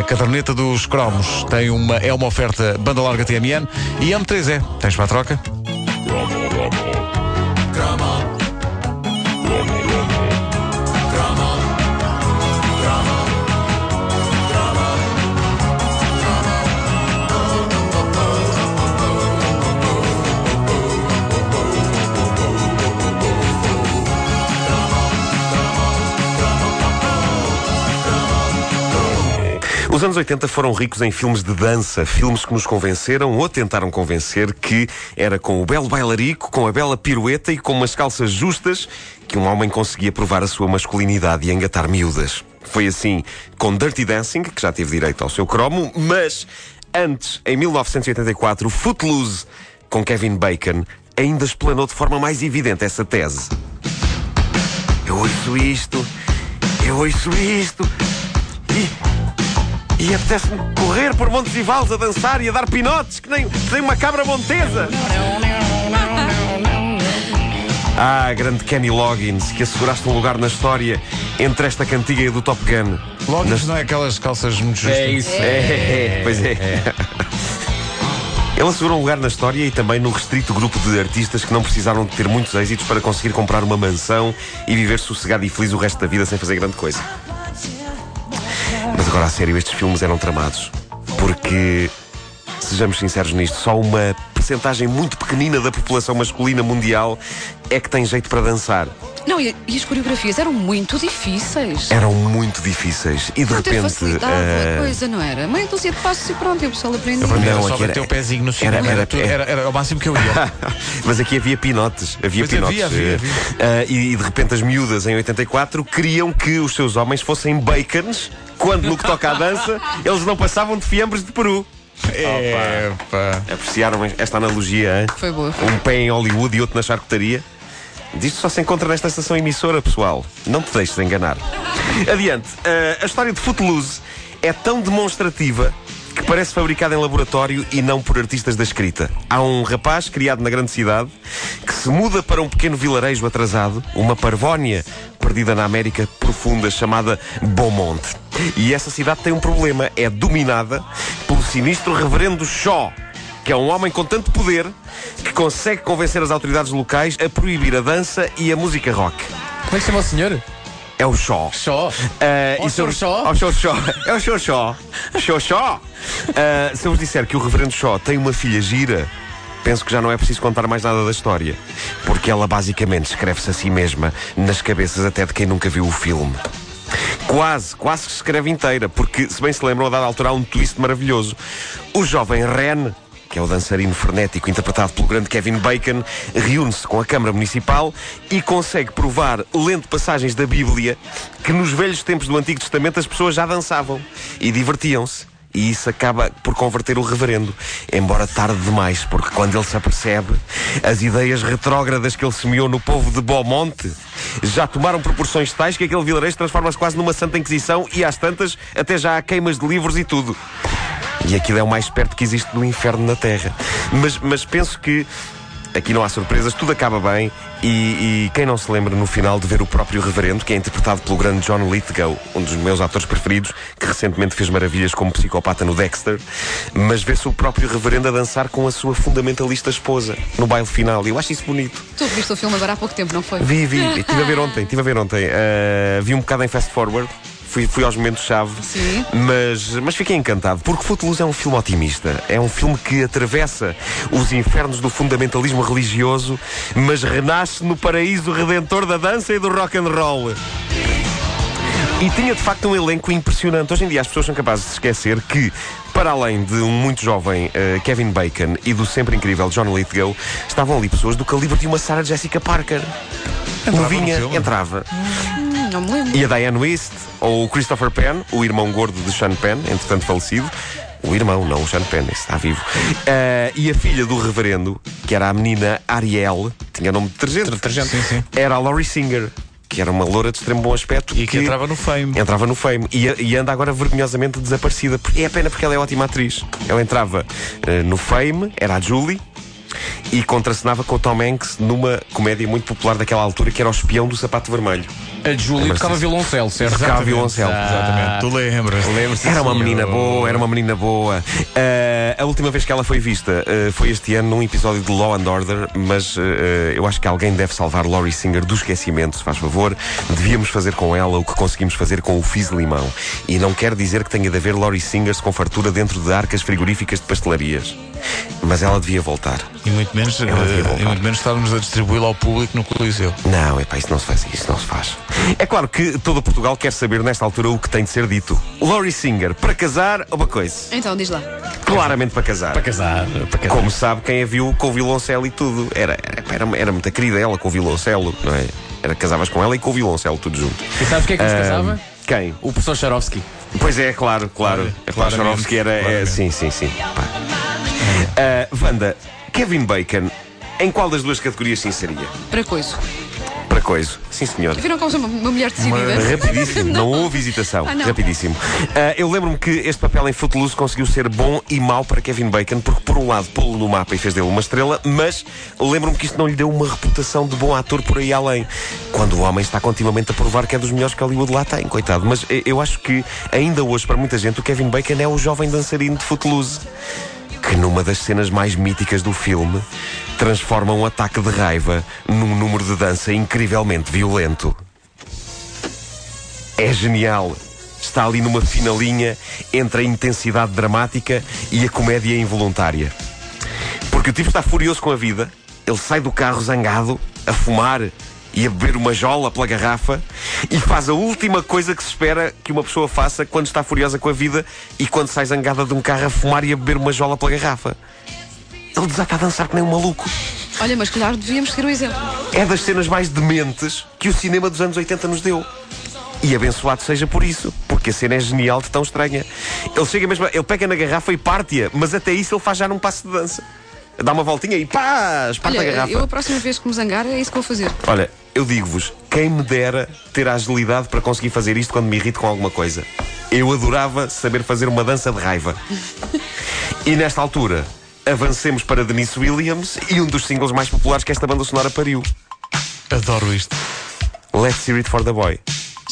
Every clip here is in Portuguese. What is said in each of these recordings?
A caderneta dos cromos tem uma, é uma oferta banda larga TMN e M3E. Tens para a troca? Os anos 80 foram ricos em filmes de dança, filmes que nos convenceram ou tentaram convencer que era com o belo bailarico, com a bela pirueta e com umas calças justas que um homem conseguia provar a sua masculinidade e engatar miúdas. Foi assim com Dirty Dancing, que já teve direito ao seu cromo, mas antes, em 1984, Footloose, com Kevin Bacon, ainda explanou de forma mais evidente essa tese. Eu ouço isto, eu ouço isto, e apetece-me correr por Montes e Vales a dançar e a dar pinotes, que nem, que nem uma cabra montesa. Ah, grande Kenny Loggins, que asseguraste um lugar na história entre esta cantiga e do Top Gun. Loggins Nas- não é aquelas calças muito justas. É isso. É, é, é, pois é. Ele assegurou um lugar na história e também no restrito grupo de artistas que não precisaram de ter muitos êxitos para conseguir comprar uma mansão e viver sossegado e feliz o resto da vida sem fazer grande coisa. Agora, a sério, estes filmes eram tramados. Porque, sejamos sinceros nisto, só uma percentagem muito pequenina da população masculina mundial é que tem jeito para dançar. Não, e, e as coreografias eram muito difíceis. Eram muito difíceis. E de Não ter repente. facilidade eh, a coisa, não era? Meia dúzia de passos e pronto, e o pessoal aprendia. Para mim era Não, só bater era- o pezinho no cinema. era- Era, era- tudo- era- era o máximo que eu ia. Mas aqui havia pinotes. Havia Pois pinotes. havia, havia, havia. eh, e, e de repente as miúdas em 84 queriam que os seus homens fossem bacons quando no que toca à dança eles não passavam de fiambres de Peru. Epa. Apreciaram esta analogia, hein? Foi boa. Um pé em Hollywood e outro na charcutaria. Disto só se encontra nesta estação emissora, pessoal. Não te deixes enganar. Adiante. Eh, a história de Footloose é tão demonstrativa que parece fabricada em laboratório e não por artistas da escrita. Há um rapaz criado na grande cidade que se muda para um pequeno vilarejo atrasado, uma parvónia perdida na América profunda chamada Beaumont. E essa cidade tem um problema. É dominada pelo sinistro reverendo Shaw que é um homem com tanto poder que consegue convencer as autoridades locais a proibir a dança e a música rock. Como é que chama o senhor? É o Shaw. Shaw. Ah, Ó, e se eu- Sr. Shaw? Ó, Sr. Shaw. É o Sr. Shaw. Sr. Shaw. Ah, se eu vos disser que o Reverendo Shaw tem uma filha gira, penso que já não é preciso contar mais nada da história. Porque ela basicamente escreve-se a si mesma nas cabeças até de quem nunca viu o filme. Quase, quase que se escreve inteira, porque, se bem se lembram, a dada altura há um twist maravilhoso. O jovem Ren, que é o dançarino frenético interpretado pelo grande Kevin Bacon, reúne-se com a Câmara Municipal e consegue provar, lendo passagens da Bíblia, que nos velhos tempos do Antigo Testamento as pessoas já dançavam e divertiam-se. E isso acaba por converter o reverendo, embora tarde demais, porque quando ele se apercebe, as ideias retrógradas que ele semeou no povo de Beaumonte já tomaram proporções tais que aquele vilarejo transforma-se quase numa santa inquisição e às tantas até já há queimas de livros e tudo. E aquilo é o mais perto que existe do inferno na Terra. Mas, mas penso que aqui não há surpresas, tudo acaba bem. E, e quem não se lembra no final de ver o próprio Reverendo, que é interpretado pelo grande John Lithgow, um dos meus atores preferidos, que recentemente fez maravilhas como psicopata no Dexter, mas vê-se o próprio Reverendo a dançar com a sua fundamentalista esposa no baile final. E eu acho isso bonito. Tu viste o filme agora há pouco tempo, não foi? Vi, vi, estive a ver ontem, estive a ver ontem. Ah, vi um bocado em fast forward. Fui, fui aos momentos-chave, Sim. mas, mas fiquei encantado, porque Footloose é um filme otimista. É um filme que atravessa os infernos do fundamentalismo religioso, mas renasce no paraíso redentor da dança e do rock and roll. E tinha de facto um elenco impressionante. Hoje em dia as pessoas são capazes de esquecer que, para além de um muito jovem eh, Kevin Bacon e do sempre incrível John Lithgow, estavam ali pessoas do calibre de uma Sarah Jessica Parker. Entrava Novinha, entrava. Não me lembro. E a Diane Wist, ou o Christopher Penn, o irmão gordo de Sean Penn, entretanto falecido. O irmão, não o Sean Penn, esse está vivo. Eh, e a filha do reverendo, que era a menina Ariel, tinha nome de detergente. Detergente. Sim, sim. Era a Laurie Singer, que era uma loura de extremo bom aspecto. E que entrava no Fame. Entrava no Fame e, e anda agora vergonhosamente desaparecida. É pena porque ela é ótima atriz. Ela entrava eh, no Fame, era a Julie. E contracenava com o Tom Hanks numa comédia muito popular daquela altura que era O Espião do Sapato Vermelho. A Julie Lembra-se tocava violoncelo, certo? Tocava violoncelo. Exatamente. Tu lembras? Lembro-se Era uma menina boa, era uma menina boa. Ah, a última vez que ela foi vista ah, foi este ano num episódio de Law and Order, mas ah, eu acho que alguém deve salvar Laurie Singer do esquecimento, se faz favor. Devíamos fazer com ela o que conseguimos fazer com o Fizz Limão. E não quer dizer que tenha de haver Laurie Singers com fartura dentro de arcas frigoríficas de pastelarias. Mas ela devia voltar. E muito menos, voltar. e muito menos estarmos a distribuí-la ao público no Coliseu. Não, epá, isso não se faz, isso não se faz. É claro que todo Portugal quer saber nesta altura o que tem de ser dito. Laurie Singer, para casar ou para coisa? Então, diz lá. Claramente para casar. Para casar, para casar. Como sabe, quem a viu com o violoncelo e tudo. Era, era, era, era muita querida ela com o violoncelo, não é? Era, casavas com ela e com o violoncelo, tudo junto. E sabes quem é que se Ah, casava? Quem? O professor Charovski. Pois é, claro, claro. Claro, A Clara claramente, Charovski era. é, sim, sim, sim. Pá. Ah, Wanda, Kevin Bacon, em qual das duas categorias se inseria? Para coisa. Para coisa. Sim, senhor. Viram como sou uma, uma mulher decidida? Rapidíssimo, não houve hesitação. Ah, não. Rapidíssimo. Ah, eu lembro-me que este papel em Footloose conseguiu ser bom e mau para Kevin Bacon, porque por um lado pô-lo no mapa e fez dele uma estrela, mas lembro-me que isto não lhe deu uma reputação de bom ator por aí além. Quando o homem está continuamente a provar que é dos melhores que Hollywood lá tem, coitado. Mas eh, eu acho que ainda hoje, para muita gente, o Kevin Bacon é o jovem dançarino de Footloose. Que numa das cenas mais míticas do filme transforma um ataque de raiva num número de dança incrivelmente violento. É genial. Está ali numa fina linha entre a intensidade dramática e a comédia involuntária. Porque o tipo está furioso com a vida, ele sai do carro zangado, a fumar e a beber uma jola pela garrafa e faz a última coisa que se espera que uma pessoa faça quando está furiosa com a vida e quando sai zangada de um carro a fumar e a beber uma jola pela garrafa. Ele desata a dançar que nem um maluco. Olha, mas calhar devíamos seguir o exemplo. É das cenas mais dementes que o cinema dos anos 80 nos deu. E abençoado seja por isso, porque a cena é genial de tão estranha. Ele chega mesmo, ele pega na garrafa e parte-a, mas até isso ele faz já num passo de dança. Dá uma voltinha e pá, parte a garrafa. eu a próxima vez que me zangar é isso que vou fazer. Olha, eu digo-vos, quem me dera ter a agilidade para conseguir fazer isto quando me irrito com alguma coisa. Eu adorava saber fazer uma dança de raiva. e nesta altura, avancemos para Denise Williams e um dos singles mais populares que esta banda sonora pariu. Adoro isto. Let's Hear It For The Boy.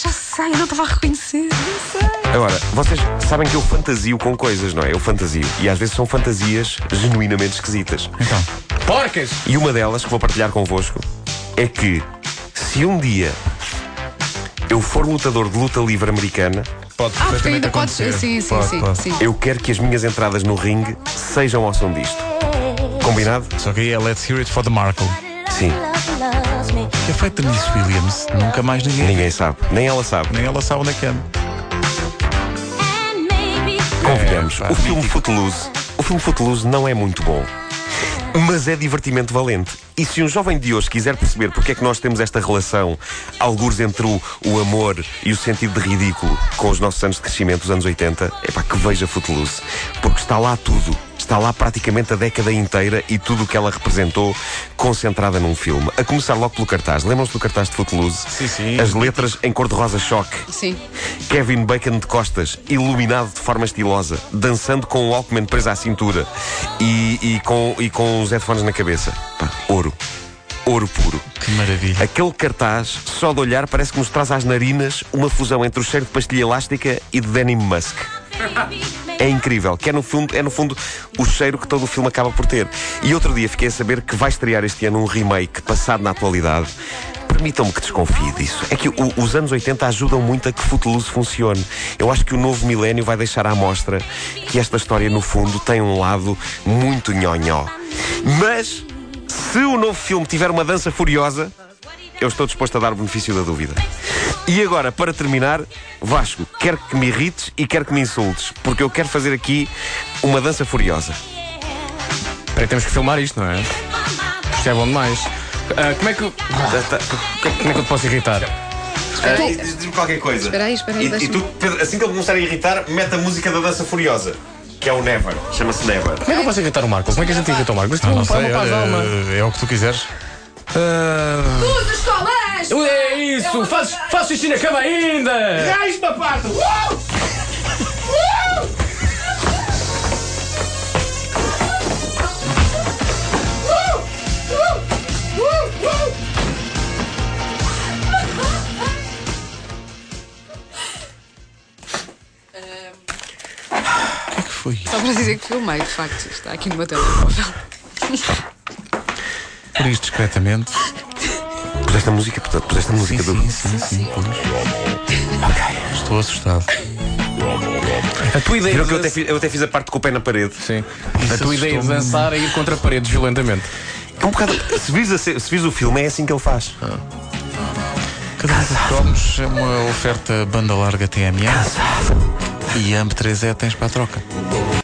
Já sei, eu não estava a reconhecer. Não sei. Agora, vocês sabem que eu fantasio com coisas, não é? Eu fantasio. E às vezes são fantasias genuinamente esquisitas. Então, Porcas! E uma delas que vou partilhar convosco é que se um dia eu for lutador de luta livre americana, pode Ah, porque ainda podes. acontecer. Sim, sim, Pode, sim, pode. sim. eu quero que as minhas entradas no ringue sejam ao som disto. Combinado? Só que aí é Let's Hear It for the Markle. Sim. Que é feito de Miss Williams. Nunca mais ninguém. Ninguém sabe. Nem ela sabe. Nem ela sabe onde é que anda. Convenhamos. pá, o filme Footloose. O filme Footloose não é muito bom. Mas é divertimento valente. E se um jovem de hoje quiser perceber porque é que nós temos esta relação, algures entre o, o amor e o sentido de ridículo com os nossos anos de crescimento dos anos 80, é pá, que veja Footloose. Porque está lá tudo. Está lá praticamente a década inteira e tudo o que ela representou concentrada num filme. A começar logo pelo cartaz. Lembram-se do cartaz de Footloose? Sim, sim. As letras em cor-de-rosa choque. Sim. Kevin Bacon de costas, iluminado de forma estilosa, dançando com o Walkman preso à cintura e, e com, e com os headphones na cabeça. Pá, ouro. Ouro puro. Que maravilha. Aquele cartaz, só de olhar, parece que nos traz às narinas uma fusão entre o cheiro de pastilha elástica e de Denim Musk. É incrível, que é no, fundo, é no fundo o cheiro que todo o filme acaba por ter. E outro dia fiquei a saber que vai estrear este ano um remake passado na atualidade. Permitam-me que desconfie disso. É que o- os anos 80 ajudam muito a que Footloose funcione. Eu acho que o novo milénio vai deixar à mostra que esta história, no fundo, tem um lado muito nhonhó. Mas, se o novo filme tiver uma dança furiosa, eu estou disposto a dar o benefício da dúvida. E agora, para terminar, Vasco, quero que me irrites e quero que me insultes, porque eu quero fazer aqui uma dança furiosa. Espera, aí, temos que filmar isto, não é? Isto é bom demais. Ah, como é que. eu- Como é que eu te posso irritar? Diz-me qualquer coisa. Espera aí, espera aí, E, e deixa-me- tu, Pedro, assim que ele começar a irritar, mete a música da dança furiosa, que é o Never. Chama-se Never. Como é que eu posso irritar o Marco? Como é que a gente irrita o Marco? Isto é Ah, uma uma paz alma. é o que tu quiseres. Ah, Os é, é isso! Faz, faz xixi na cama ainda! Raspa, papado. Uau! O é que foi Só para dizer que filmei, de facto, está aqui no meu telemóvel. Por isto, discretamente. Puseste a música, puseste a Sim, música do. sim, sim, sim, pois. Estou assustado. A tua ideia de que eu até, fiz, eu até fiz a parte com o pé na parede. Sim. Isso a tua ideia de dançar é ir contra paredes violentamente. É um bocado. Se vis, a se- vis o filme, é assim que ele faz. Cada vez que cromos é uma oferta banda larga TMN. E AMP 3E tens para a troca.